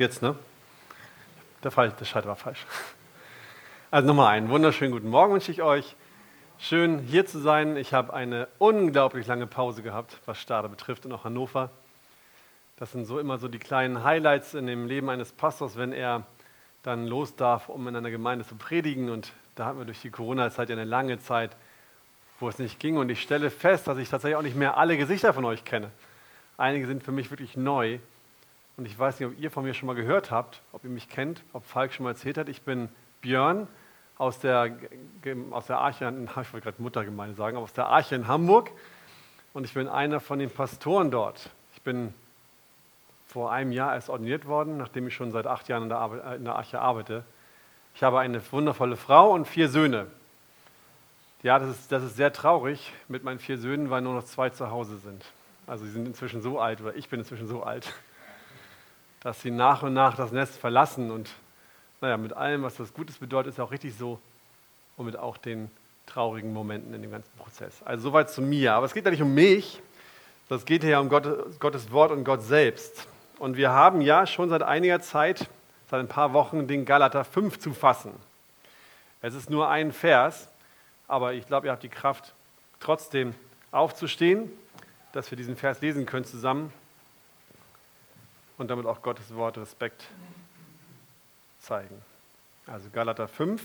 Jetzt, ne? Der, Fall, der Schalter war falsch. Also nochmal einen wunderschönen guten Morgen wünsche ich euch. Schön hier zu sein. Ich habe eine unglaublich lange Pause gehabt, was Stade betrifft und auch Hannover. Das sind so immer so die kleinen Highlights in dem Leben eines Pastors, wenn er dann los darf, um in einer Gemeinde zu predigen. Und da hatten wir durch die Corona-Zeit ja eine lange Zeit, wo es nicht ging. Und ich stelle fest, dass ich tatsächlich auch nicht mehr alle Gesichter von euch kenne. Einige sind für mich wirklich neu. Und ich weiß nicht, ob ihr von mir schon mal gehört habt, ob ihr mich kennt, ob Falk schon mal erzählt hat. Ich bin Björn aus der, aus der Arche, ich wollte gerade Muttergemeinde sagen, aus der Arche in Hamburg. Und ich bin einer von den Pastoren dort. Ich bin vor einem Jahr erst ordiniert worden, nachdem ich schon seit acht Jahren in der, Arbeit, äh, in der Arche arbeite. Ich habe eine wundervolle Frau und vier Söhne. Ja, das ist, das ist sehr traurig mit meinen vier Söhnen, weil nur noch zwei zu Hause sind. Also sie sind inzwischen so alt, oder ich bin inzwischen so alt, dass sie nach und nach das Nest verlassen. Und naja, mit allem, was das Gutes bedeutet, ist auch richtig so. Und mit auch den traurigen Momenten in dem ganzen Prozess. Also soweit zu mir. Aber es geht ja nicht um mich, das geht ja um Gott, Gottes Wort und Gott selbst. Und wir haben ja schon seit einiger Zeit, seit ein paar Wochen, den Galater 5 zu fassen. Es ist nur ein Vers, aber ich glaube, ihr habt die Kraft, trotzdem aufzustehen, dass wir diesen Vers lesen können zusammen und damit auch Gottes Wort Respekt zeigen. Also Galater 5,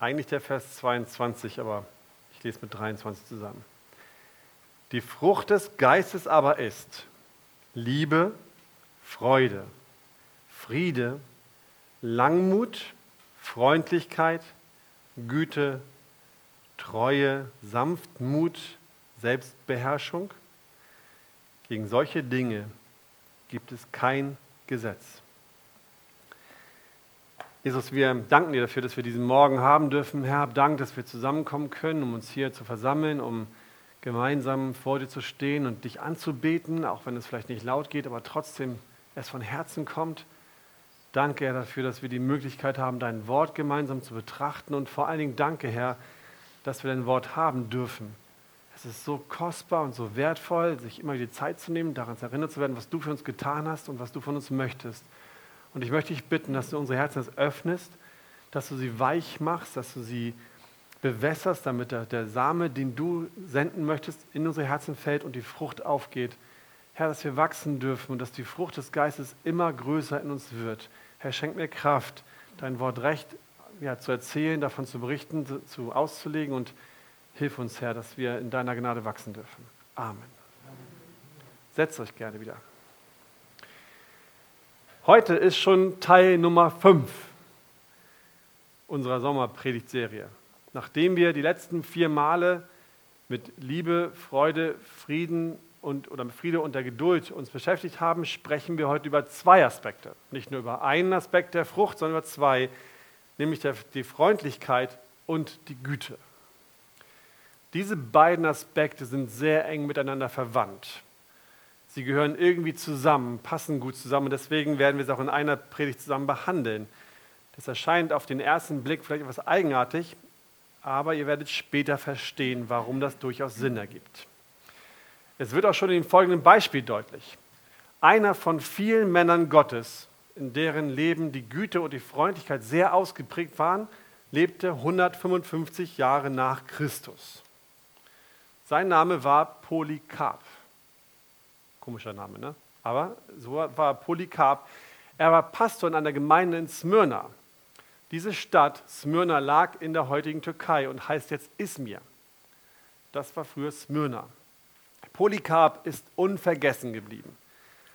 eigentlich der Vers 22, aber ich lese mit 23 zusammen. Die Frucht des Geistes aber ist Liebe, Freude, Friede, Langmut, Freundlichkeit, Güte, Treue, Sanftmut, Selbstbeherrschung. Gegen solche Dinge gibt es kein Gesetz. Jesus, wir danken dir dafür, dass wir diesen Morgen haben dürfen. Herr, Dank, dass wir zusammenkommen können, um uns hier zu versammeln, um gemeinsam vor dir zu stehen und dich anzubeten, auch wenn es vielleicht nicht laut geht, aber trotzdem es von Herzen kommt. Danke, Herr, dafür, dass wir die Möglichkeit haben, dein Wort gemeinsam zu betrachten und vor allen Dingen danke, Herr, dass wir dein Wort haben dürfen. Es ist so kostbar und so wertvoll, sich immer die Zeit zu nehmen, daran erinnert zu werden, was du für uns getan hast und was du von uns möchtest. Und ich möchte dich bitten, dass du unsere Herzen öffnest, dass du sie weich machst, dass du sie bewässerst, damit der, der Same, den du senden möchtest, in unsere Herzen fällt und die Frucht aufgeht. Herr, dass wir wachsen dürfen und dass die Frucht des Geistes immer größer in uns wird. Herr, schenk mir Kraft, dein Wort recht ja, zu erzählen, davon zu berichten, zu, zu auszulegen und Hilf uns, Herr, dass wir in deiner Gnade wachsen dürfen. Amen. Setzt euch gerne wieder. Heute ist schon Teil Nummer 5 unserer Sommerpredigtserie. Nachdem wir die letzten vier Male mit Liebe, Freude, Frieden und, oder mit Friede und der Geduld uns beschäftigt haben, sprechen wir heute über zwei Aspekte. Nicht nur über einen Aspekt der Frucht, sondern über zwei, nämlich der, die Freundlichkeit und die Güte. Diese beiden Aspekte sind sehr eng miteinander verwandt. Sie gehören irgendwie zusammen, passen gut zusammen und deswegen werden wir es auch in einer Predigt zusammen behandeln. Das erscheint auf den ersten Blick vielleicht etwas eigenartig, aber ihr werdet später verstehen, warum das durchaus Sinn ergibt. Es wird auch schon in dem folgenden Beispiel deutlich. Einer von vielen Männern Gottes, in deren Leben die Güte und die Freundlichkeit sehr ausgeprägt waren, lebte 155 Jahre nach Christus. Sein Name war Polycarp. Komischer Name, ne? Aber so war Polycarp. Er war Pastor in einer Gemeinde in Smyrna. Diese Stadt, Smyrna, lag in der heutigen Türkei und heißt jetzt Izmir. Das war früher Smyrna. Polycarp ist unvergessen geblieben.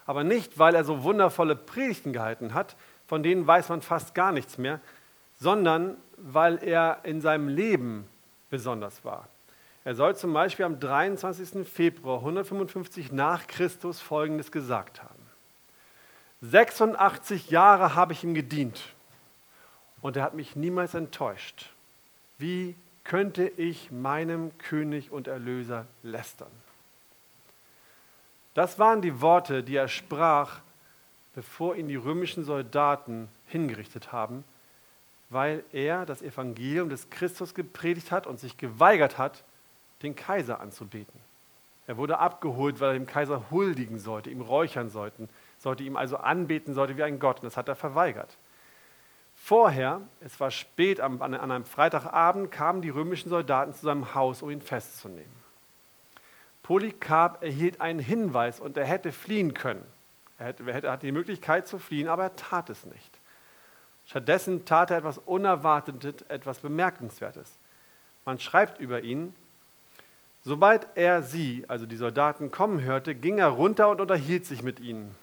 Aber nicht, weil er so wundervolle Predigten gehalten hat, von denen weiß man fast gar nichts mehr, sondern weil er in seinem Leben besonders war. Er soll zum Beispiel am 23. Februar 155 nach Christus Folgendes gesagt haben. 86 Jahre habe ich ihm gedient und er hat mich niemals enttäuscht. Wie könnte ich meinem König und Erlöser lästern? Das waren die Worte, die er sprach, bevor ihn die römischen Soldaten hingerichtet haben, weil er das Evangelium des Christus gepredigt hat und sich geweigert hat, den Kaiser anzubeten. Er wurde abgeholt, weil er dem Kaiser huldigen sollte, ihm räuchern sollten, sollte ihm also anbeten, sollte wie ein Gott. Und das hat er verweigert. Vorher, es war spät an, einem Freitagabend, kamen die römischen Soldaten zu seinem Haus, um ihn festzunehmen. Polycarp erhielt einen Hinweis und er hätte fliehen können. Er, er hatte die Möglichkeit zu fliehen, aber er tat es nicht. Stattdessen tat er etwas Unerwartetes, etwas Bemerkenswertes. Man schreibt über ihn, sobald er sie, also die Soldaten, kommen hörte, ging er runter und unterhielt sich mit ihnen.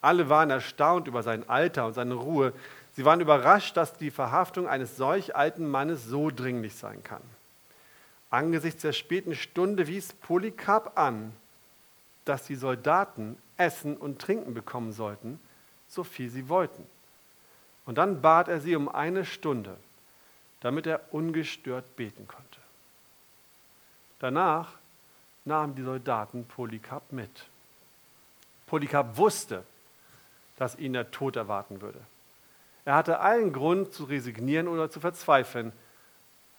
Alle waren erstaunt über sein Alter und seine Ruhe. Sie waren überrascht, dass die Verhaftung eines solch alten Mannes so dringlich sein kann. Angesichts der späten Stunde wies Polycarp an, dass die Soldaten Essen und Trinken bekommen sollten, so viel sie wollten. Und dann bat er sie um eine Stunde, damit er ungestört beten konnte. Danach nahmen die Soldaten Polycarp mit. Polycarp wusste, dass ihn der Tod erwarten würde. Er hatte allen Grund zu resignieren oder zu verzweifeln.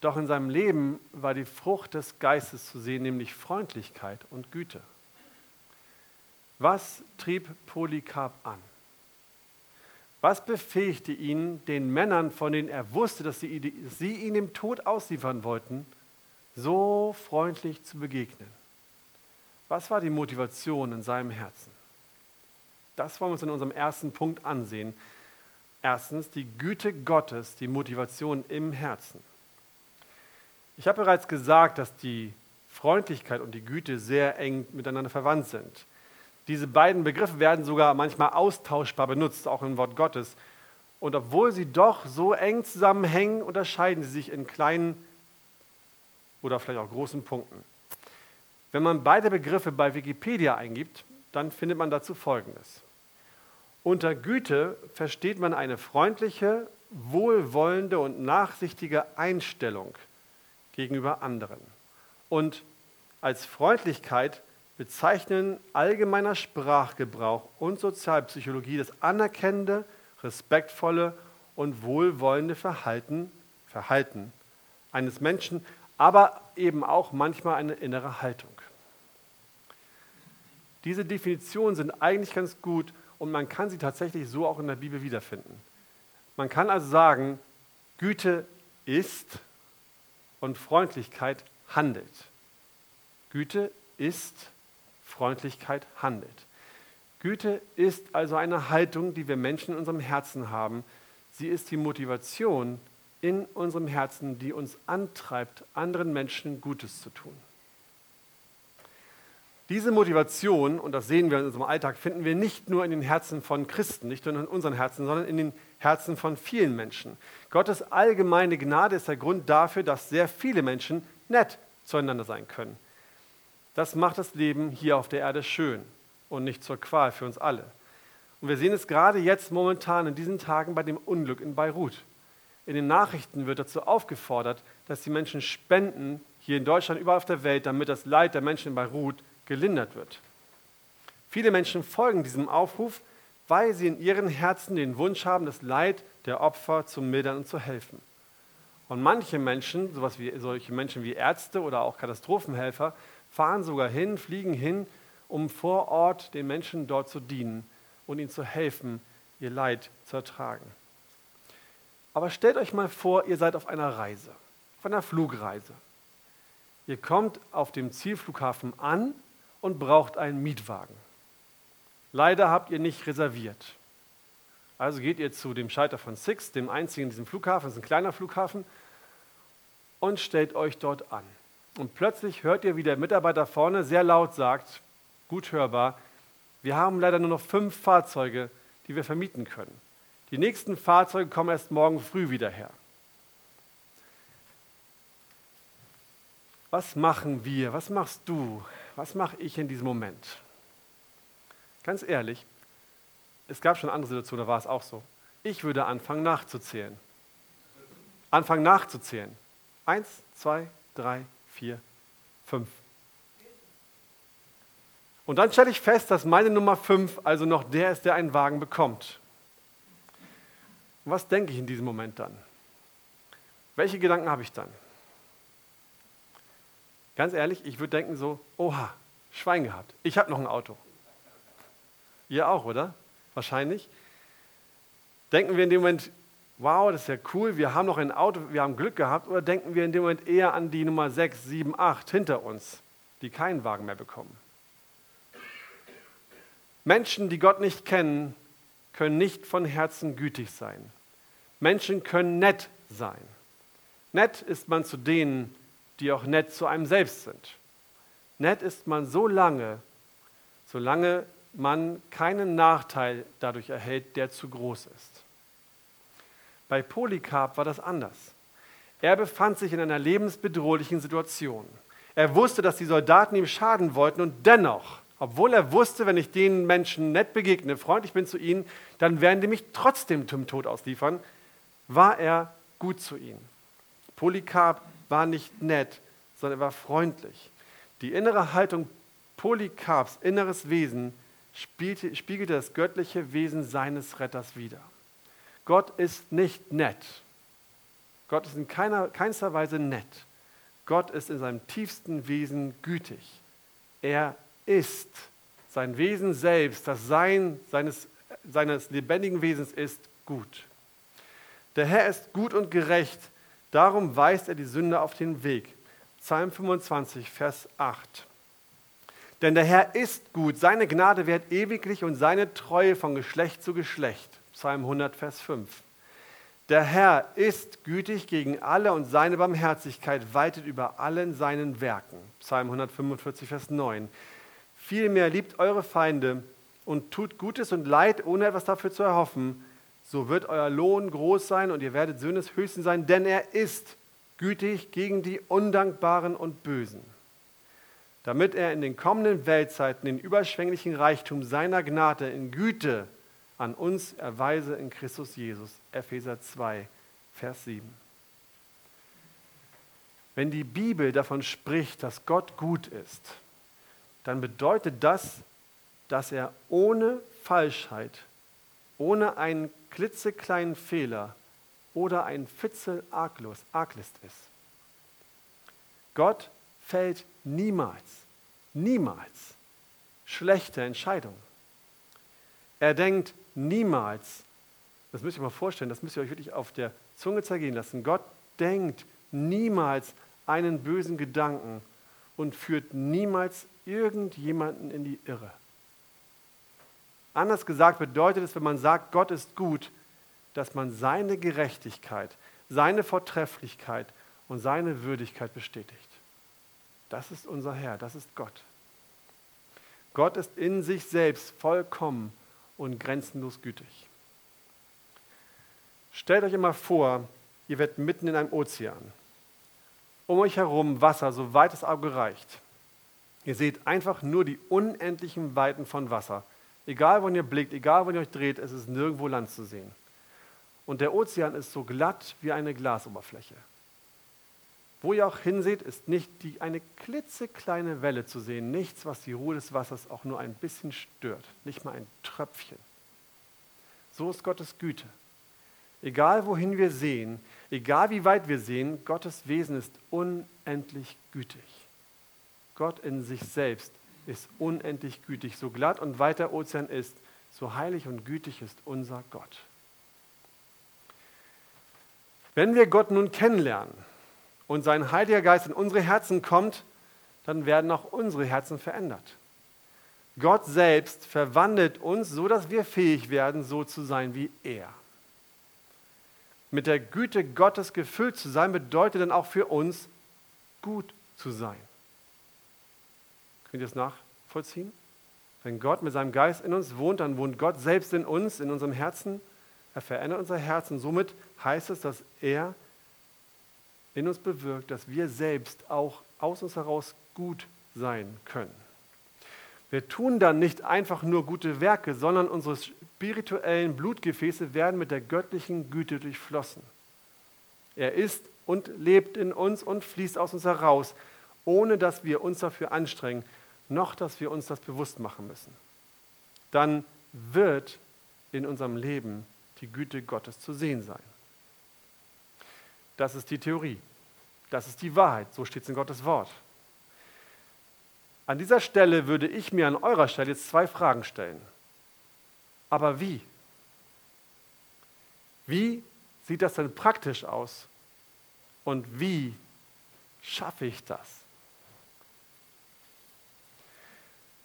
Doch in seinem Leben war die Frucht des Geistes zu sehen, nämlich Freundlichkeit und Güte. Was trieb Polycarp an? Was befähigte ihn, den Männern, von denen er wusste, dass sie, ihn dem Tod ausliefern wollten, so freundlich zu begegnen? Was war die Motivation in seinem Herzen? Das wollen wir uns in unserem ersten Punkt ansehen. Erstens die Güte Gottes, die Motivation im Herzen. Ich habe bereits gesagt, dass die Freundlichkeit und die Güte sehr eng miteinander verwandt sind. Diese beiden Begriffe werden sogar manchmal austauschbar benutzt, auch im Wort Gottes. Und obwohl sie doch so eng zusammenhängen, unterscheiden sie sich in kleinen oder vielleicht auch großen Punkten. Wenn man beide Begriffe bei Wikipedia eingibt, dann findet man dazu Folgendes. Unter Güte versteht man eine freundliche, wohlwollende und nachsichtige Einstellung gegenüber anderen. Und als Freundlichkeit bezeichnen allgemeiner Sprachgebrauch und Sozialpsychologie das anerkennende, respektvolle und wohlwollende Verhalten, Verhalten eines Menschen, aber eben auch manchmal eine innere Haltung. Diese Definitionen sind eigentlich ganz gut und man kann sie tatsächlich so auch in der Bibel wiederfinden. Man kann also sagen, Güte ist und Freundlichkeit handelt. Güte ist Freundlichkeit handelt. Güte ist also eine Haltung, die wir Menschen in unserem Herzen haben. Sie ist die Motivation in unserem Herzen, die uns antreibt, anderen Menschen Gutes zu tun. Diese Motivation, und das sehen wir in unserem Alltag, finden wir nicht nur in den Herzen von Christen, nicht nur in unseren Herzen, sondern in den Herzen von vielen Menschen. Gottes allgemeine Gnade ist der Grund dafür, dass sehr viele Menschen nett zueinander sein können. Das macht das Leben hier auf der Erde schön und nicht zur Qual für uns alle. Und wir sehen es gerade jetzt momentan in diesen Tagen bei dem Unglück in Beirut. In den Nachrichten wird dazu aufgefordert, dass die Menschen spenden, hier in Deutschland, überall auf der Welt, damit das Leid der Menschen in Beirut gelindert wird. Viele Menschen folgen diesem Aufruf, weil sie in ihren Herzen den Wunsch haben, das Leid der Opfer zu mildern und zu helfen. Und manche Menschen, sowas wie, solche Menschen wie Ärzte oder auch Katastrophenhelfer, fahren sogar hin, fliegen hin, um vor Ort den Menschen dort zu dienen und ihnen zu helfen, ihr Leid zu ertragen. Aber stellt euch mal vor, ihr seid auf einer Reise, auf einer Flugreise. Ihr kommt auf dem Zielflughafen an und braucht einen Mietwagen. Leider habt ihr nicht reserviert. Also geht ihr zu dem Schalter von Six, dem einzigen in diesem Flughafen, das ist ein kleiner Flughafen, und stellt euch dort an. Und plötzlich hört ihr, wie der Mitarbeiter vorne sehr laut sagt, gut hörbar, wir haben leider nur noch fünf Fahrzeuge, die wir vermieten können. Die nächsten Fahrzeuge kommen erst morgen früh wieder her. Was machen wir? Was machst du? Was mache ich in diesem Moment? Ganz ehrlich, es gab schon andere Situationen, da war es auch so. Ich würde anfangen nachzuzählen. Anfangen nachzuzählen. Eins, zwei, drei, vier, fünf. Und dann stelle ich fest, dass meine Nummer fünf also noch der ist, der einen Wagen bekommt. Was denke ich in diesem Moment dann? Welche Gedanken habe ich dann? Ganz ehrlich, ich würde denken so, oha, Schwein gehabt, ich habe noch ein Auto. Ihr auch, oder? Wahrscheinlich. Denken wir in dem Moment, wow, das ist ja cool, wir haben noch ein Auto, wir haben Glück gehabt, oder denken wir in dem Moment eher an die Nummer 6, 7, 8 hinter uns, die keinen Wagen mehr bekommen? Menschen, die Gott nicht kennen, können nicht von Herzen gütig sein. Menschen können nett sein. Nett ist man zu denen, die auch nett zu einem selbst sind. Nett ist man so lange, solange man keinen Nachteil dadurch erhält, der zu groß ist. Bei Polycarp war das anders. Er befand sich in einer lebensbedrohlichen Situation. Er wusste, dass die Soldaten ihm schaden wollten und dennoch, obwohl er wusste, wenn ich den Menschen nett begegne, freundlich bin zu ihnen, dann werden die mich trotzdem zum Tod ausliefern, war er gut zu ihnen. Polycarp war nicht nett, sondern er war freundlich. Die innere Haltung Polycarps inneres Wesen spiegelte, spiegelte das göttliche Wesen seines Retters wider. Gott ist nicht nett. Gott ist in keiner, keinster Weise nett. Gott ist in seinem tiefsten Wesen gütig. Er ist. Sein Wesen selbst, das Sein seines, seines lebendigen Wesens ist gut. Der Herr ist gut und gerecht, darum weist er die Sünde auf den Weg. Psalm 25, Vers 8. Denn der Herr ist gut, seine Gnade währt ewiglich und seine Treue von Geschlecht zu Geschlecht. Psalm 100, Vers 5. Der Herr ist gütig gegen alle und seine Barmherzigkeit weitet über allen seinen Werken. Psalm 145, Vers 9. Vielmehr liebt eure Feinde und tut Gutes und Leid, ohne etwas dafür zu erhoffen. So wird euer Lohn groß sein und ihr werdet Söhne des Höchsten sein, denn er ist gütig gegen die Undankbaren und Bösen damit er in den kommenden Weltzeiten den überschwänglichen Reichtum seiner Gnade in Güte an uns erweise in Christus Jesus. Epheser 2, Vers 7. Wenn die Bibel davon spricht, dass Gott gut ist, dann bedeutet das, dass er ohne Falschheit, ohne einen klitzekleinen Fehler oder ein Fitzel arglos, arglist ist. Gott fällt niemals, niemals schlechte Entscheidungen. Er denkt niemals, das müsst ihr mal vorstellen, das müsst ihr euch wirklich auf der Zunge zergehen lassen. Gott denkt niemals einen bösen Gedanken und führt niemals irgendjemanden in die Irre. Anders gesagt bedeutet es, wenn man sagt, Gott ist gut, dass man seine Gerechtigkeit, seine Vortrefflichkeit und seine Würdigkeit bestätigt. Das ist unser Herr, das ist Gott. Gott ist in sich selbst vollkommen und grenzenlos gütig. Stellt euch immer vor, ihr werdet mitten in einem Ozean. Um euch herum Wasser, so weit das Auge reicht. Ihr seht einfach nur die unendlichen Weiten von Wasser. Egal, wo ihr blickt, egal, wo ihr euch dreht, es ist nirgendwo Land zu sehen. Und der Ozean ist so glatt wie eine Glasoberfläche. Wo ihr auch hinseht, ist nicht die, eine klitzekleine Welle zu sehen, nichts, was die Ruhe des Wassers auch nur ein bisschen stört, nicht mal ein Tröpfchen. So ist Gottes Güte. Egal wohin wir sehen, egal wie weit wir sehen, Gottes Wesen ist unendlich gütig. Gott in sich selbst ist unendlich gütig. So glatt und weit der Ozean ist, so heilig und gütig ist unser Gott. Wenn wir Gott nun kennenlernen, und sein Heiliger Geist in unsere Herzen kommt, dann werden auch unsere Herzen verändert. Gott selbst verwandelt uns, so dass wir fähig werden, so zu sein wie er. Mit der Güte Gottes gefüllt zu sein, bedeutet dann auch für uns, gut zu sein. Könnt ihr das nachvollziehen? Wenn Gott mit seinem Geist in uns wohnt, dann wohnt Gott selbst in uns, in unserem Herzen. Er verändert unser Herz und somit heißt es, dass er in uns bewirkt, dass wir selbst auch aus uns heraus gut sein können. Wir tun dann nicht einfach nur gute Werke, sondern unsere spirituellen Blutgefäße werden mit der göttlichen Güte durchflossen. Er ist und lebt in uns und fließt aus uns heraus, ohne dass wir uns dafür anstrengen, noch dass wir uns das bewusst machen müssen. Dann wird in unserem Leben die Güte Gottes zu sehen sein. Das ist die Theorie. Das ist die Wahrheit. So steht es in Gottes Wort. An dieser Stelle würde ich mir an eurer Stelle jetzt zwei Fragen stellen. Aber wie? Wie sieht das denn praktisch aus? Und wie schaffe ich das?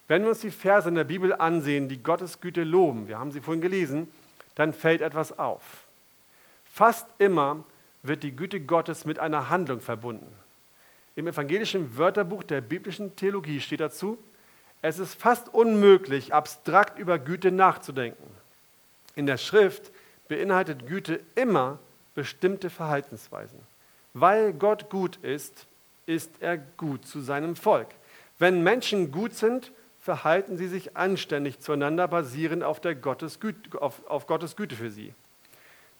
Wenn wir uns die Verse in der Bibel ansehen, die Gottes Güte loben, wir haben sie vorhin gelesen, dann fällt etwas auf. Fast immer wird die Güte Gottes mit einer Handlung verbunden. Im evangelischen Wörterbuch der biblischen Theologie steht dazu, es ist fast unmöglich, abstrakt über Güte nachzudenken. In der Schrift beinhaltet Güte immer bestimmte Verhaltensweisen. Weil Gott gut ist, ist er gut zu seinem Volk. Wenn Menschen gut sind, verhalten sie sich anständig zueinander, basierend auf, der Gottes Güte, auf, auf Gottes Güte für sie.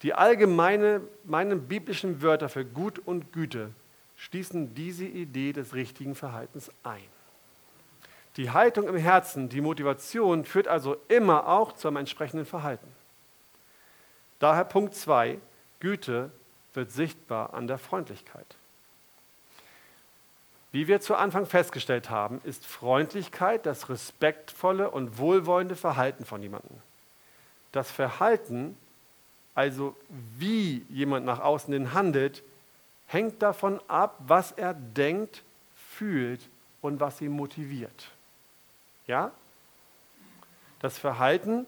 Die allgemeinen biblischen Wörter für Gut und Güte schließen diese Idee des richtigen Verhaltens ein. Die Haltung im Herzen, die Motivation führt also immer auch zu einem entsprechenden Verhalten. Daher Punkt 2, Güte wird sichtbar an der Freundlichkeit. Wie wir zu Anfang festgestellt haben, ist Freundlichkeit das respektvolle und wohlwollende Verhalten von jemandem. Das Verhalten, also wie jemand nach außen hin handelt, hängt davon ab, was er denkt, fühlt und was ihn motiviert. Ja? Das Verhalten,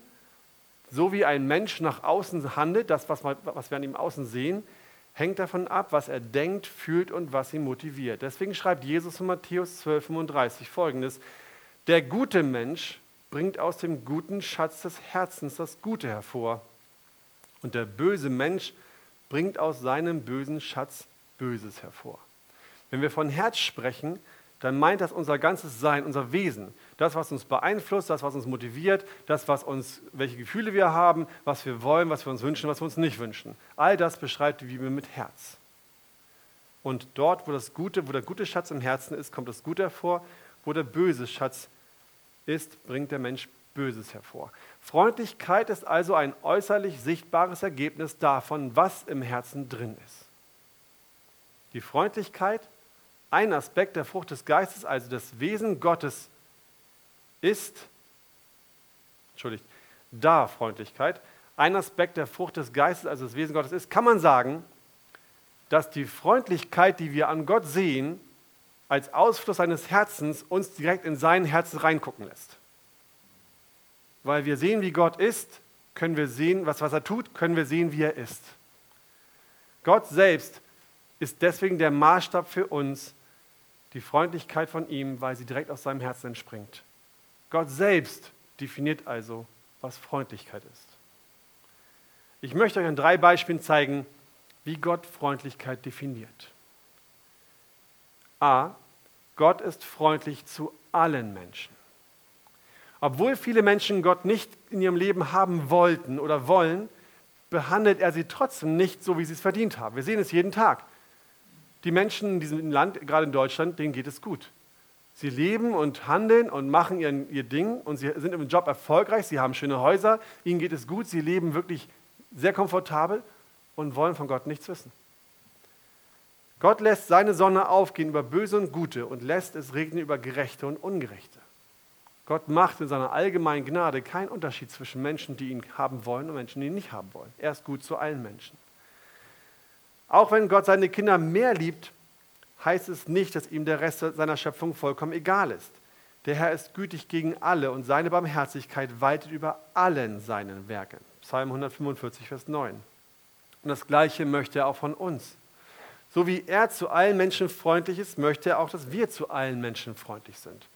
so wie ein Mensch nach außen handelt, das, was wir an ihm außen sehen, hängt davon ab, was er denkt, fühlt und was ihn motiviert. Deswegen schreibt Jesus in Matthäus 12, 35 folgendes: Der gute Mensch bringt aus dem guten Schatz des Herzens das Gute hervor. Und der böse Mensch bringt aus seinem bösen Schatz Böses hervor. Wenn wir von Herz sprechen, dann meint das unser ganzes Sein, unser Wesen. Das, was uns beeinflusst, das, was uns motiviert, das, was uns, welche Gefühle wir haben, was wir wollen, was wir uns wünschen, was wir uns nicht wünschen. All das beschreibt die Bibel mit Herz. Und dort, wo das Gute, wo der gute Schatz im Herzen ist, kommt das Gute hervor. Wo der böse Schatz ist, bringt der Mensch Böses hervor. Freundlichkeit ist also ein äußerlich sichtbares Ergebnis davon, was im Herzen drin ist. Die Freundlichkeit, ein Aspekt der Frucht des Geistes, also das Wesen Gottes, ist, entschuldigt, da Freundlichkeit, ein Aspekt der Frucht des Geistes, also das Wesen Gottes ist, kann man sagen, dass die Freundlichkeit, die wir an Gott sehen, als Ausfluss seines Herzens uns direkt in sein Herz reingucken lässt. Weil wir sehen, wie Gott ist, können wir sehen, was, was er tut, können wir sehen, wie er ist. Gott selbst ist deswegen der Maßstab für uns, die Freundlichkeit von ihm, weil sie direkt aus seinem Herzen entspringt. Gott selbst definiert also, was Freundlichkeit ist. Ich möchte euch an drei Beispielen zeigen, wie Gott Freundlichkeit definiert. A. Gott ist freundlich zu allen Menschen. Obwohl viele Menschen Gott nicht in ihrem Leben haben wollten oder wollen, behandelt er sie trotzdem nicht so, wie sie es verdient haben. Wir sehen es jeden Tag. Die Menschen in diesem Land, gerade in Deutschland, denen geht es gut. Sie leben und handeln und machen ihren, ihr Ding und sie sind im Job erfolgreich, sie haben schöne Häuser, ihnen geht es gut, sie leben wirklich sehr komfortabel und wollen von Gott nichts wissen. Gott lässt seine Sonne aufgehen über Böse und Gute und lässt es regnen über Gerechte und Ungerechte. Gott macht in seiner allgemeinen Gnade keinen Unterschied zwischen Menschen, die ihn haben wollen und Menschen, die ihn nicht haben wollen. Er ist gut zu allen Menschen. Auch wenn Gott seine Kinder mehr liebt, heißt es nicht, dass ihm der Rest seiner Schöpfung vollkommen egal ist. Der Herr ist gütig gegen alle und seine Barmherzigkeit weitet über allen seinen Werken. Psalm 145, Vers 9. Und das Gleiche möchte er auch von uns. So wie er zu allen Menschen freundlich ist, möchte er auch, dass wir zu allen Menschen freundlich sind.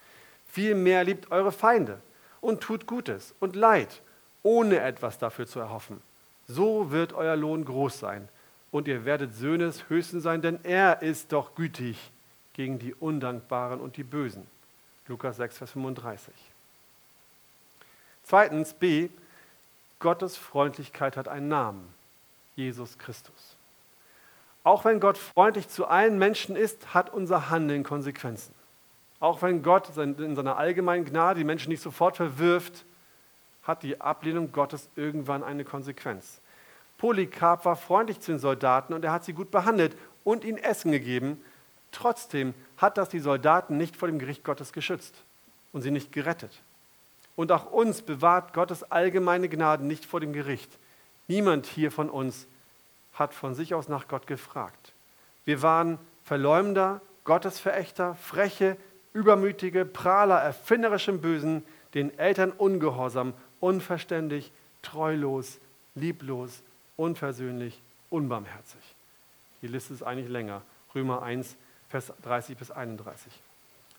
Vielmehr liebt eure Feinde und tut Gutes und Leid, ohne etwas dafür zu erhoffen. So wird euer Lohn groß sein und ihr werdet Söhne des Höchsten sein, denn er ist doch gütig gegen die Undankbaren und die Bösen. Lukas 6, Vers 35. Zweitens B, Gottes Freundlichkeit hat einen Namen, Jesus Christus. Auch wenn Gott freundlich zu allen Menschen ist, hat unser Handeln Konsequenzen. Auch wenn Gott in seiner allgemeinen Gnade die Menschen nicht sofort verwirft, hat die Ablehnung Gottes irgendwann eine Konsequenz. Polycarp war freundlich zu den Soldaten und er hat sie gut behandelt und ihnen Essen gegeben. Trotzdem hat das die Soldaten nicht vor dem Gericht Gottes geschützt und sie nicht gerettet. Und auch uns bewahrt Gottes allgemeine Gnade nicht vor dem Gericht. Niemand hier von uns hat von sich aus nach Gott gefragt. Wir waren Verleumder, Gottesverächter, freche, übermütige, Prahler, erfinderische Bösen, den Eltern ungehorsam, unverständig, treulos, lieblos, unversöhnlich, unbarmherzig. Die Liste ist eigentlich länger. Römer 1, Vers 30 bis 31.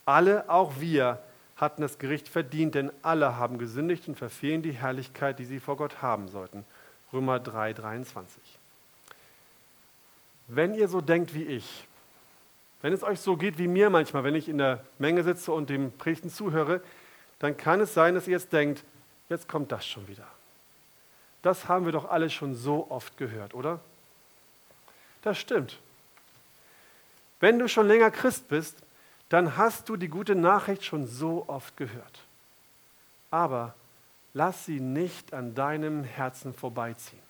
Alle, auch wir, hatten das Gericht verdient, denn alle haben gesündigt und verfehlen die Herrlichkeit, die sie vor Gott haben sollten. Römer 3, 23. Wenn ihr so denkt wie ich, wenn es euch so geht wie mir manchmal, wenn ich in der Menge sitze und dem Predigten zuhöre, dann kann es sein, dass ihr jetzt denkt, jetzt kommt das schon wieder. Das haben wir doch alle schon so oft gehört, oder? Das stimmt. Wenn du schon länger Christ bist, dann hast du die gute Nachricht schon so oft gehört. Aber lass sie nicht an deinem Herzen vorbeiziehen.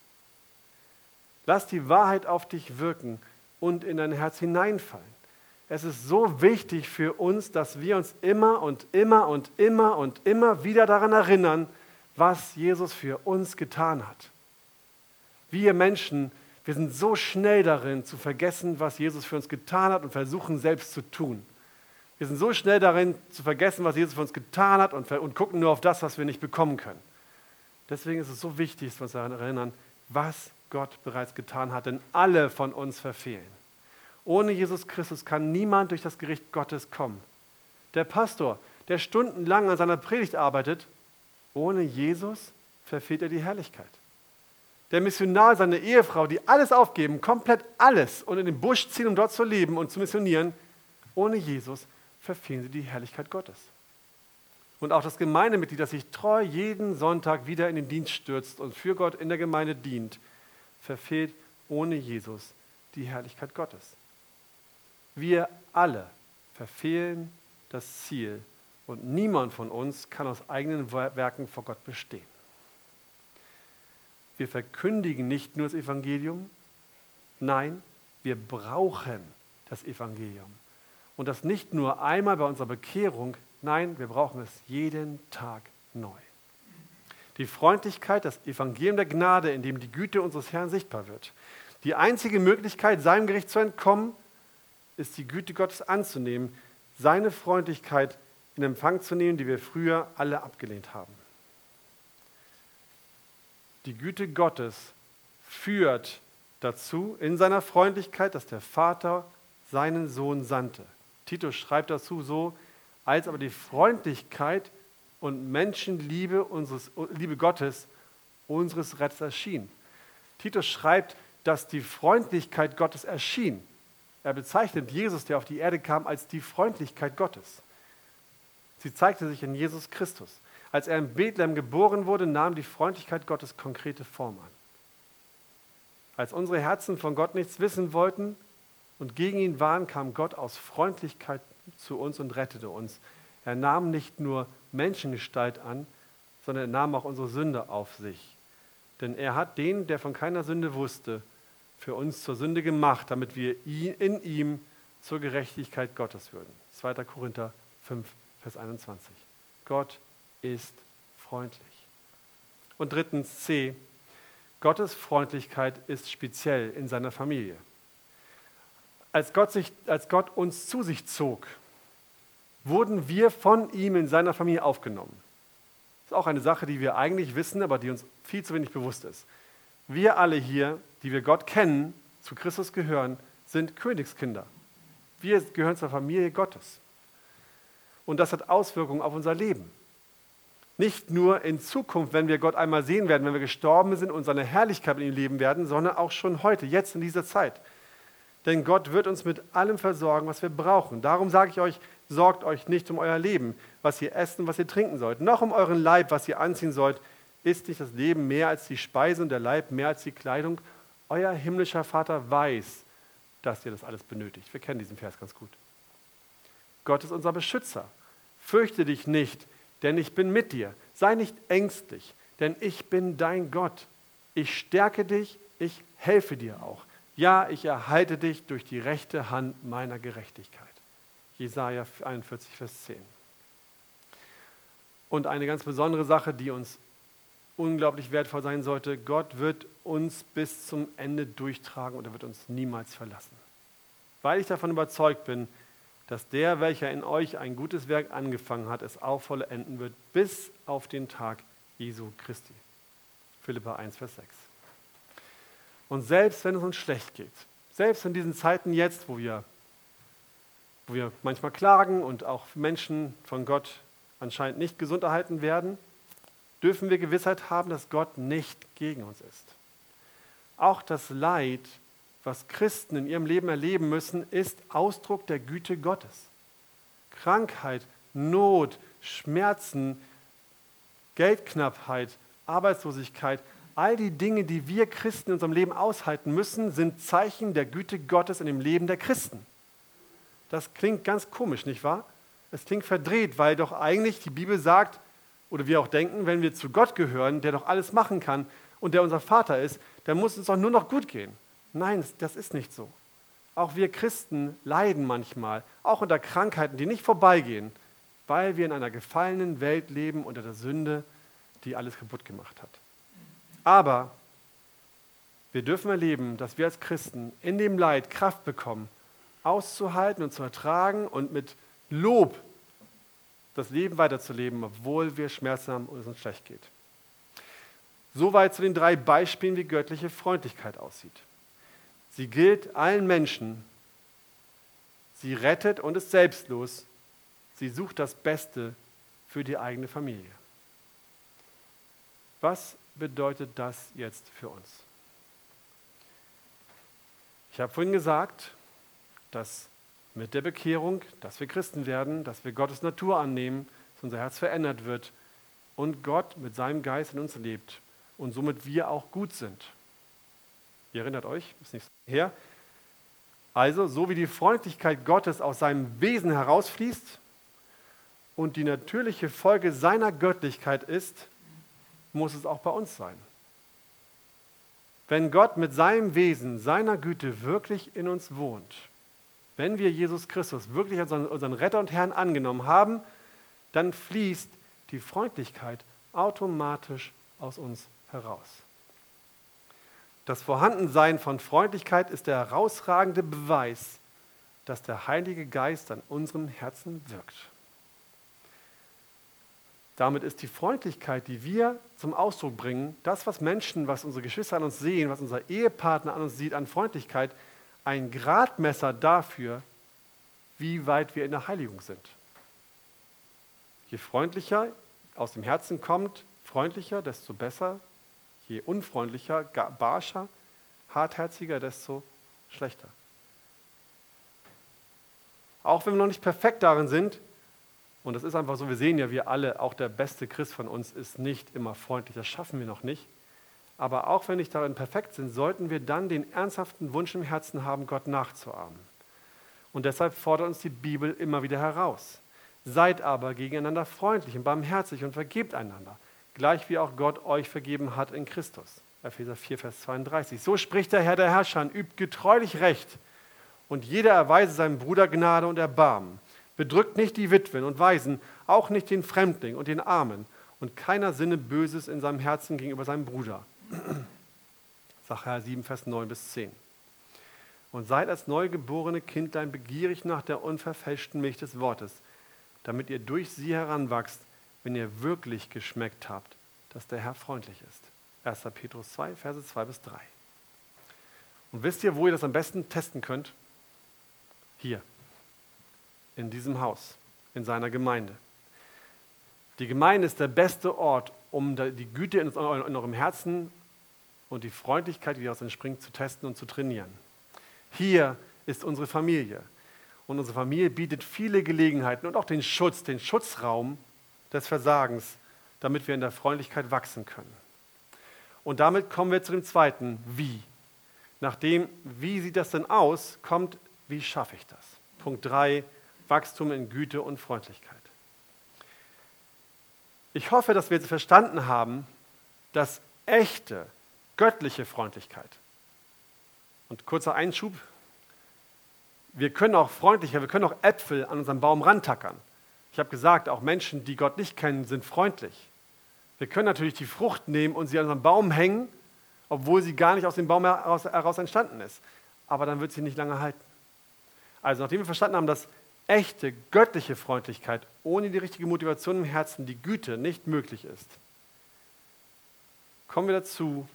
Lass die Wahrheit auf dich wirken und in dein Herz hineinfallen. Es ist so wichtig für uns, dass wir uns immer und immer und immer und immer wieder daran erinnern, was Jesus für uns getan hat. Wir Menschen, wir sind so schnell darin zu vergessen, was Jesus für uns getan hat und versuchen selbst zu tun. Wir sind so schnell darin zu vergessen, was Jesus für uns getan hat und, und gucken nur auf das, was wir nicht bekommen können. Deswegen ist es so wichtig, dass wir uns daran erinnern, was Gott bereits getan hat, denn alle von uns verfehlen. Ohne Jesus Christus kann niemand durch das Gericht Gottes kommen. Der Pastor, der stundenlang an seiner Predigt arbeitet, ohne Jesus verfehlt er die Herrlichkeit. Der Missionar, seine Ehefrau, die alles aufgeben, komplett alles und in den Busch ziehen, um dort zu leben und zu missionieren, ohne Jesus verfehlen sie die Herrlichkeit Gottes. Und auch das Gemeindemitglied, das sich treu jeden Sonntag wieder in den Dienst stürzt und für Gott in der Gemeinde dient, verfehlt ohne Jesus die Herrlichkeit Gottes. Wir alle verfehlen das Ziel und niemand von uns kann aus eigenen Werken vor Gott bestehen. Wir verkündigen nicht nur das Evangelium, nein, wir brauchen das Evangelium. Und das nicht nur einmal bei unserer Bekehrung, nein, wir brauchen es jeden Tag neu. Die Freundlichkeit, das Evangelium der Gnade, in dem die Güte unseres Herrn sichtbar wird. Die einzige Möglichkeit, seinem Gericht zu entkommen, ist die Güte Gottes anzunehmen, seine Freundlichkeit in Empfang zu nehmen, die wir früher alle abgelehnt haben. Die Güte Gottes führt dazu in seiner Freundlichkeit, dass der Vater seinen Sohn sandte. Titus schreibt dazu so, als aber die Freundlichkeit und Menschenliebe unseres, Liebe Gottes unseres Retters erschien. Titus schreibt, dass die Freundlichkeit Gottes erschien. Er bezeichnet Jesus, der auf die Erde kam, als die Freundlichkeit Gottes. Sie zeigte sich in Jesus Christus. Als er in Bethlehem geboren wurde, nahm die Freundlichkeit Gottes konkrete Form an. Als unsere Herzen von Gott nichts wissen wollten und gegen ihn waren, kam Gott aus Freundlichkeit zu uns und rettete uns. Er nahm nicht nur Menschengestalt an, sondern er nahm auch unsere Sünde auf sich. Denn er hat den, der von keiner Sünde wusste, für uns zur Sünde gemacht, damit wir in ihm zur Gerechtigkeit Gottes würden. 2. Korinther 5, Vers 21. Gott ist freundlich. Und drittens C. Gottes Freundlichkeit ist speziell in seiner Familie. Als Gott, sich, als Gott uns zu sich zog, wurden wir von ihm in seiner Familie aufgenommen. Das ist auch eine Sache, die wir eigentlich wissen, aber die uns viel zu wenig bewusst ist. Wir alle hier die wir Gott kennen, zu Christus gehören, sind Königskinder. Wir gehören zur Familie Gottes. Und das hat Auswirkungen auf unser Leben. Nicht nur in Zukunft, wenn wir Gott einmal sehen werden, wenn wir gestorben sind und seine Herrlichkeit in ihm leben werden, sondern auch schon heute, jetzt in dieser Zeit. Denn Gott wird uns mit allem versorgen, was wir brauchen. Darum sage ich euch, sorgt euch nicht um euer Leben, was ihr essen, was ihr trinken sollt, noch um euren Leib, was ihr anziehen sollt. Ist nicht das Leben mehr als die Speise und der Leib mehr als die Kleidung? Euer himmlischer Vater weiß, dass ihr das alles benötigt. Wir kennen diesen Vers ganz gut. Gott ist unser Beschützer. Fürchte dich nicht, denn ich bin mit dir. Sei nicht ängstlich, denn ich bin dein Gott. Ich stärke dich, ich helfe dir auch. Ja, ich erhalte dich durch die rechte Hand meiner Gerechtigkeit. Jesaja 41, Vers 10. Und eine ganz besondere Sache, die uns unglaublich wertvoll sein sollte, Gott wird uns bis zum Ende durchtragen und er wird uns niemals verlassen. Weil ich davon überzeugt bin, dass der, welcher in euch ein gutes Werk angefangen hat, es auch vollenden wird, bis auf den Tag Jesu Christi. Philippa 1, Vers 6. Und selbst wenn es uns schlecht geht, selbst in diesen Zeiten jetzt, wo wir, wo wir manchmal klagen und auch Menschen von Gott anscheinend nicht gesund erhalten werden, dürfen wir Gewissheit haben, dass Gott nicht gegen uns ist. Auch das Leid, was Christen in ihrem Leben erleben müssen, ist Ausdruck der Güte Gottes. Krankheit, Not, Schmerzen, Geldknappheit, Arbeitslosigkeit, all die Dinge, die wir Christen in unserem Leben aushalten müssen, sind Zeichen der Güte Gottes in dem Leben der Christen. Das klingt ganz komisch, nicht wahr? Es klingt verdreht, weil doch eigentlich die Bibel sagt, oder wir auch denken, wenn wir zu Gott gehören, der doch alles machen kann und der unser Vater ist, dann muss es doch nur noch gut gehen. Nein, das ist nicht so. Auch wir Christen leiden manchmal, auch unter Krankheiten, die nicht vorbeigehen, weil wir in einer gefallenen Welt leben unter der Sünde, die alles kaputt gemacht hat. Aber wir dürfen erleben, dass wir als Christen in dem Leid Kraft bekommen, auszuhalten und zu ertragen und mit Lob das Leben weiterzuleben, obwohl wir Schmerzen haben und es uns schlecht geht. Soweit zu den drei Beispielen, wie göttliche Freundlichkeit aussieht. Sie gilt allen Menschen. Sie rettet und ist selbstlos. Sie sucht das Beste für die eigene Familie. Was bedeutet das jetzt für uns? Ich habe vorhin gesagt, dass mit der Bekehrung, dass wir Christen werden, dass wir Gottes Natur annehmen, dass unser Herz verändert wird und Gott mit seinem Geist in uns lebt und somit wir auch gut sind. Ihr erinnert euch, ist nicht her. Also, so wie die Freundlichkeit Gottes aus seinem Wesen herausfließt und die natürliche Folge seiner Göttlichkeit ist, muss es auch bei uns sein. Wenn Gott mit seinem Wesen, seiner Güte wirklich in uns wohnt, wenn wir Jesus Christus wirklich als unseren Retter und Herrn angenommen haben, dann fließt die Freundlichkeit automatisch aus uns heraus. Das Vorhandensein von Freundlichkeit ist der herausragende Beweis, dass der Heilige Geist an unserem Herzen wirkt. Damit ist die Freundlichkeit, die wir zum Ausdruck bringen, das, was Menschen, was unsere Geschwister an uns sehen, was unser Ehepartner an uns sieht, an Freundlichkeit, ein Gradmesser dafür, wie weit wir in der Heiligung sind. Je freundlicher aus dem Herzen kommt, freundlicher, desto besser. Je unfreundlicher, barscher, hartherziger, desto schlechter. Auch wenn wir noch nicht perfekt darin sind, und das ist einfach so, wir sehen ja, wir alle, auch der beste Christ von uns ist nicht immer freundlich, das schaffen wir noch nicht. Aber auch wenn wir nicht darin perfekt sind, sollten wir dann den ernsthaften Wunsch im Herzen haben, Gott nachzuahmen. Und deshalb fordert uns die Bibel immer wieder heraus. Seid aber gegeneinander freundlich und barmherzig und vergebt einander, gleich wie auch Gott euch vergeben hat in Christus. Epheser 4, Vers 32. So spricht der Herr der Herrscher, übt getreulich Recht und jeder erweise seinem Bruder Gnade und Erbarmen. Bedrückt nicht die Witwen und Waisen, auch nicht den Fremdling und den Armen und keiner sinne Böses in seinem Herzen gegenüber seinem Bruder. Sacher 7, Vers 9 bis 10. Und seid als neugeborene Kindlein begierig nach der unverfälschten Milch des Wortes, damit ihr durch sie heranwachst, wenn ihr wirklich geschmeckt habt, dass der Herr freundlich ist. 1. Petrus 2, Verse 2 bis 3. Und wisst ihr, wo ihr das am besten testen könnt? Hier, in diesem Haus, in seiner Gemeinde. Die Gemeinde ist der beste Ort, um die Güte in eurem Herzen und die Freundlichkeit, die daraus entspringt, zu testen und zu trainieren. Hier ist unsere Familie. Und unsere Familie bietet viele Gelegenheiten und auch den Schutz, den Schutzraum des Versagens, damit wir in der Freundlichkeit wachsen können. Und damit kommen wir zu dem zweiten Wie. Nachdem, wie sieht das denn aus, kommt, wie schaffe ich das? Punkt 3, Wachstum in Güte und Freundlichkeit. Ich hoffe, dass wir jetzt verstanden haben, dass echte göttliche Freundlichkeit. Und kurzer Einschub, wir können auch freundlicher, wir können auch Äpfel an unserem Baum rantackern. Ich habe gesagt, auch Menschen, die Gott nicht kennen, sind freundlich. Wir können natürlich die Frucht nehmen und sie an unseren Baum hängen, obwohl sie gar nicht aus dem Baum heraus, heraus entstanden ist. Aber dann wird sie nicht lange halten. Also nachdem wir verstanden haben, dass echte göttliche Freundlichkeit ohne die richtige Motivation im Herzen, die Güte, nicht möglich ist, kommen wir dazu,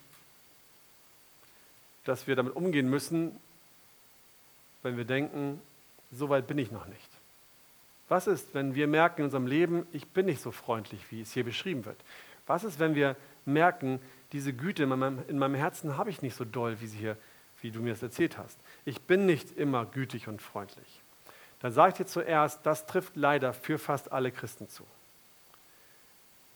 dass wir damit umgehen müssen, wenn wir denken, so weit bin ich noch nicht. Was ist, wenn wir merken in unserem Leben, ich bin nicht so freundlich, wie es hier beschrieben wird? Was ist, wenn wir merken, diese Güte in meinem, in meinem Herzen habe ich nicht so doll, wie, sie hier, wie du mir das erzählt hast? Ich bin nicht immer gütig und freundlich. Dann sage ich dir zuerst, das trifft leider für fast alle Christen zu.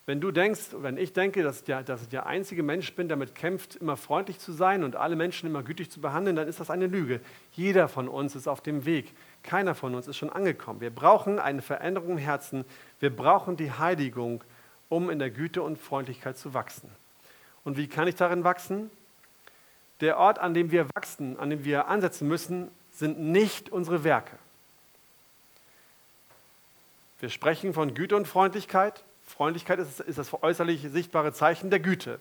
Wenn du denkst, wenn ich denke, dass ich, der, dass ich der einzige Mensch bin, der damit kämpft, immer freundlich zu sein und alle Menschen immer gütig zu behandeln, dann ist das eine Lüge. Jeder von uns ist auf dem Weg. Keiner von uns ist schon angekommen. Wir brauchen eine Veränderung im Herzen. Wir brauchen die Heiligung, um in der Güte und Freundlichkeit zu wachsen. Und wie kann ich darin wachsen? Der Ort, an dem wir wachsen, an dem wir ansetzen müssen, sind nicht unsere Werke. Wir sprechen von Güte und Freundlichkeit. Freundlichkeit ist, ist das äußerlich sichtbare Zeichen der Güte.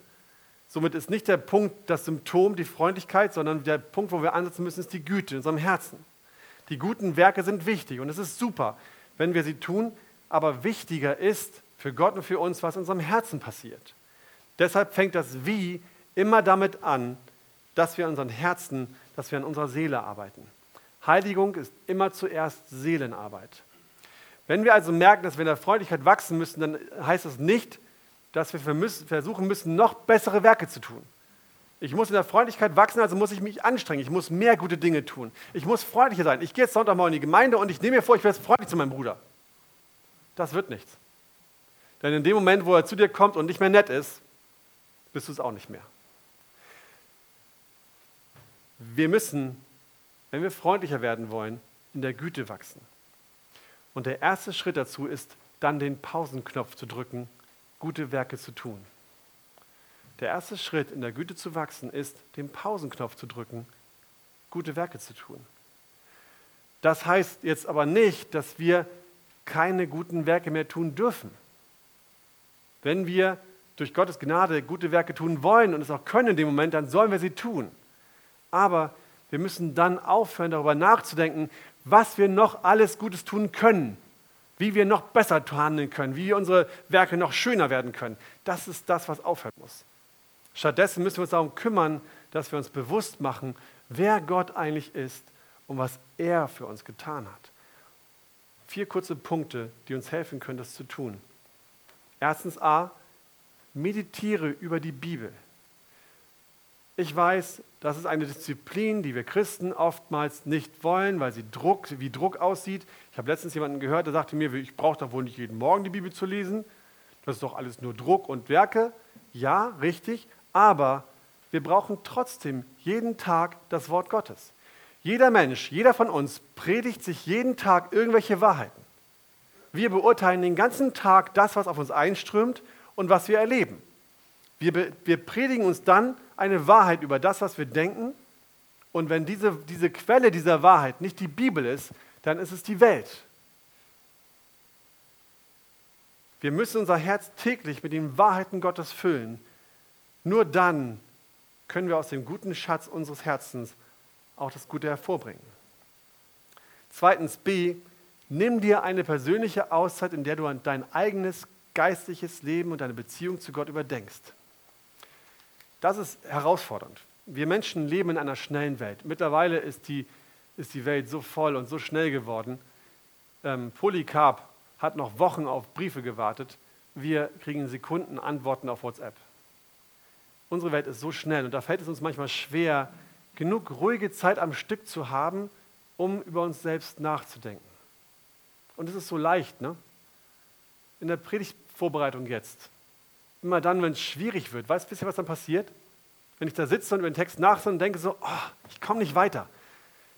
Somit ist nicht der Punkt das Symptom, die Freundlichkeit, sondern der Punkt, wo wir ansetzen müssen, ist die Güte in unserem Herzen. Die guten Werke sind wichtig und es ist super, wenn wir sie tun, aber wichtiger ist für Gott und für uns, was in unserem Herzen passiert. Deshalb fängt das Wie immer damit an, dass wir in unseren Herzen, dass wir an unserer Seele arbeiten. Heiligung ist immer zuerst Seelenarbeit. Wenn wir also merken, dass wir in der Freundlichkeit wachsen müssen, dann heißt das nicht, dass wir versuchen müssen, noch bessere Werke zu tun. Ich muss in der Freundlichkeit wachsen, also muss ich mich anstrengen. Ich muss mehr gute Dinge tun. Ich muss freundlicher sein. Ich gehe jetzt Sonntagmorgen in die Gemeinde und ich nehme mir vor, ich werde freundlich zu meinem Bruder. Das wird nichts. Denn in dem Moment, wo er zu dir kommt und nicht mehr nett ist, bist du es auch nicht mehr. Wir müssen, wenn wir freundlicher werden wollen, in der Güte wachsen. Und der erste Schritt dazu ist, dann den Pausenknopf zu drücken, gute Werke zu tun. Der erste Schritt, in der Güte zu wachsen, ist, den Pausenknopf zu drücken, gute Werke zu tun. Das heißt jetzt aber nicht, dass wir keine guten Werke mehr tun dürfen. Wenn wir durch Gottes Gnade gute Werke tun wollen und es auch können in dem Moment, dann sollen wir sie tun. Aber wir müssen dann aufhören, darüber nachzudenken, was wir noch alles Gutes tun können, wie wir noch besser handeln können, wie unsere Werke noch schöner werden können. Das ist das, was aufhören muss. Stattdessen müssen wir uns darum kümmern, dass wir uns bewusst machen, wer Gott eigentlich ist und was er für uns getan hat. Vier kurze Punkte, die uns helfen können, das zu tun. Erstens A, meditiere über die Bibel. Ich weiß, das ist eine Disziplin, die wir Christen oftmals nicht wollen, weil sie Druck, wie Druck aussieht. Ich habe letztens jemanden gehört, der sagte mir, ich brauche doch wohl nicht jeden Morgen die Bibel zu lesen. Das ist doch alles nur Druck und Werke. Ja, richtig, aber wir brauchen trotzdem jeden Tag das Wort Gottes. Jeder Mensch, jeder von uns predigt sich jeden Tag irgendwelche Wahrheiten. Wir beurteilen den ganzen Tag das, was auf uns einströmt und was wir erleben. Wir, wir predigen uns dann eine Wahrheit über das, was wir denken. Und wenn diese, diese Quelle dieser Wahrheit nicht die Bibel ist, dann ist es die Welt. Wir müssen unser Herz täglich mit den Wahrheiten Gottes füllen. Nur dann können wir aus dem guten Schatz unseres Herzens auch das Gute hervorbringen. Zweitens B, nimm dir eine persönliche Auszeit, in der du an dein eigenes geistliches Leben und deine Beziehung zu Gott überdenkst. Das ist herausfordernd. Wir Menschen leben in einer schnellen Welt. Mittlerweile ist die, ist die Welt so voll und so schnell geworden. Ähm, Polycarp hat noch Wochen auf Briefe gewartet. Wir kriegen Sekunden Antworten auf WhatsApp. Unsere Welt ist so schnell und da fällt es uns manchmal schwer, genug ruhige Zeit am Stück zu haben, um über uns selbst nachzudenken. Und es ist so leicht, ne? In der Predigtvorbereitung jetzt immer dann, wenn es schwierig wird, weißt du, was dann passiert? Wenn ich da sitze und über den Text nachsinne und denke so, oh, ich komme nicht weiter,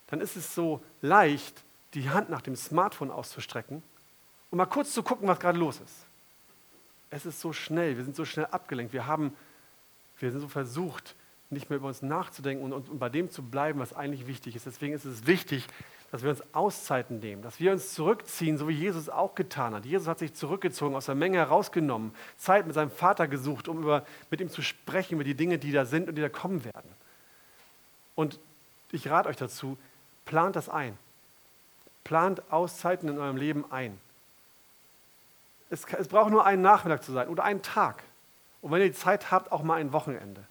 dann ist es so leicht, die Hand nach dem Smartphone auszustrecken und mal kurz zu gucken, was gerade los ist. Es ist so schnell, wir sind so schnell abgelenkt, wir, haben, wir sind so versucht, nicht mehr über uns nachzudenken und, und, bei dem zu bleiben, was eigentlich wichtig ist. Deswegen ist es wichtig, dass wir uns Auszeiten nehmen, dass wir uns zurückziehen, so wie Jesus auch getan hat. Jesus hat sich zurückgezogen, aus der Menge herausgenommen, Zeit mit seinem Vater gesucht, um über, mit ihm zu sprechen über die Dinge, die da sind und die da kommen werden. Und ich rate euch dazu, plant das ein. Plant Auszeiten in eurem Leben ein. Es, es braucht nur einen Nachmittag zu sein oder einen Tag. Und wenn ihr die Zeit habt, auch mal ein Wochenende.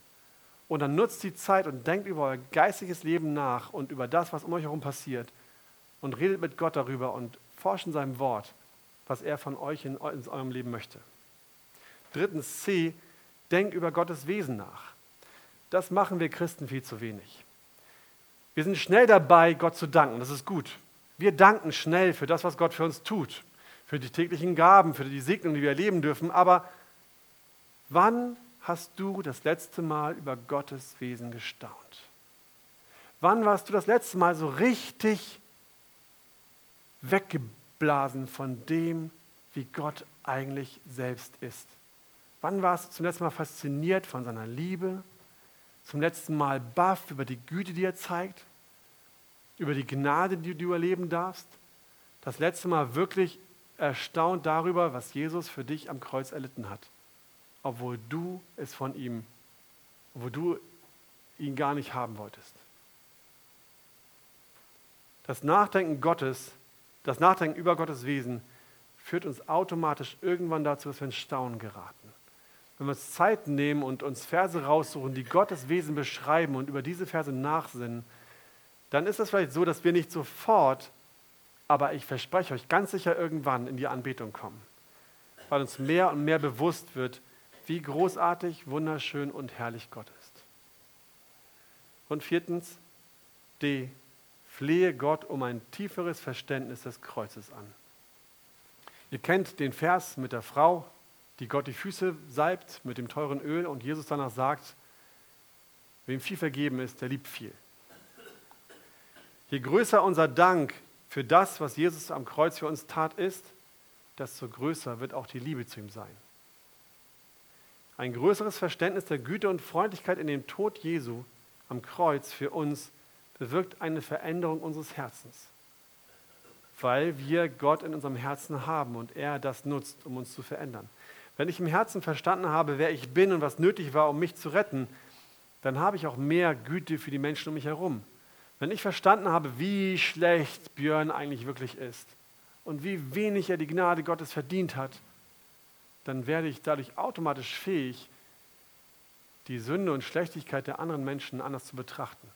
Und dann nutzt die Zeit und denkt über euer geistiges Leben nach und über das, was um euch herum passiert. Und redet mit Gott darüber und forscht in seinem Wort, was er von euch in, in eurem Leben möchte. Drittens C, denkt über Gottes Wesen nach. Das machen wir Christen viel zu wenig. Wir sind schnell dabei, Gott zu danken. Das ist gut. Wir danken schnell für das, was Gott für uns tut für die täglichen Gaben, für die Segnungen, die wir erleben dürfen. Aber wann hast du das letzte Mal über Gottes Wesen gestaunt? Wann warst du das letzte Mal so richtig weggeblasen von dem, wie Gott eigentlich selbst ist? Wann warst du zum letzten Mal fasziniert von seiner Liebe? Zum letzten Mal baff über die Güte, die er zeigt? Über die Gnade, die du erleben darfst? Das letzte Mal wirklich erstaunt darüber, was Jesus für dich am Kreuz erlitten hat, obwohl du es von ihm, obwohl du ihn gar nicht haben wolltest. Das Nachdenken Gottes, das Nachdenken über Gottes Wesen führt uns automatisch irgendwann dazu, dass wir in Staunen geraten. Wenn wir uns Zeit nehmen und uns Verse raussuchen, die Gottes Wesen beschreiben und über diese Verse nachsinnen, dann ist es vielleicht so, dass wir nicht sofort aber ich verspreche euch ganz sicher irgendwann in die Anbetung kommen, weil uns mehr und mehr bewusst wird, wie großartig, wunderschön und herrlich Gott ist. Und viertens, D, flehe Gott um ein tieferes Verständnis des Kreuzes an. Ihr kennt den Vers mit der Frau, die Gott die Füße salbt mit dem teuren Öl und Jesus danach sagt, wem viel vergeben ist, der liebt viel. Je größer unser Dank für das, was Jesus am Kreuz für uns tat, ist, desto größer wird auch die Liebe zu ihm sein. Ein größeres Verständnis der Güte und Freundlichkeit in dem Tod Jesu am Kreuz für uns bewirkt eine Veränderung unseres Herzens, weil wir Gott in unserem Herzen haben und er das nutzt, um uns zu verändern. Wenn ich im Herzen verstanden habe, wer ich bin und was nötig war, um mich zu retten, dann habe ich auch mehr Güte für die Menschen um mich herum. Wenn ich verstanden habe, wie schlecht Björn eigentlich wirklich ist und wie wenig er die Gnade Gottes verdient hat, dann werde ich dadurch automatisch fähig, die Sünde und Schlechtigkeit der anderen Menschen anders zu betrachten.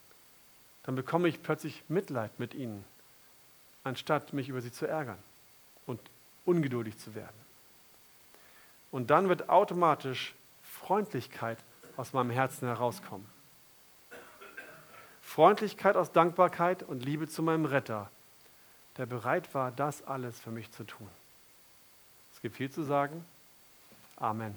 Dann bekomme ich plötzlich Mitleid mit ihnen, anstatt mich über sie zu ärgern und ungeduldig zu werden. Und dann wird automatisch Freundlichkeit aus meinem Herzen herauskommen. Freundlichkeit aus Dankbarkeit und Liebe zu meinem Retter, der bereit war, das alles für mich zu tun. Es gibt viel zu sagen. Amen.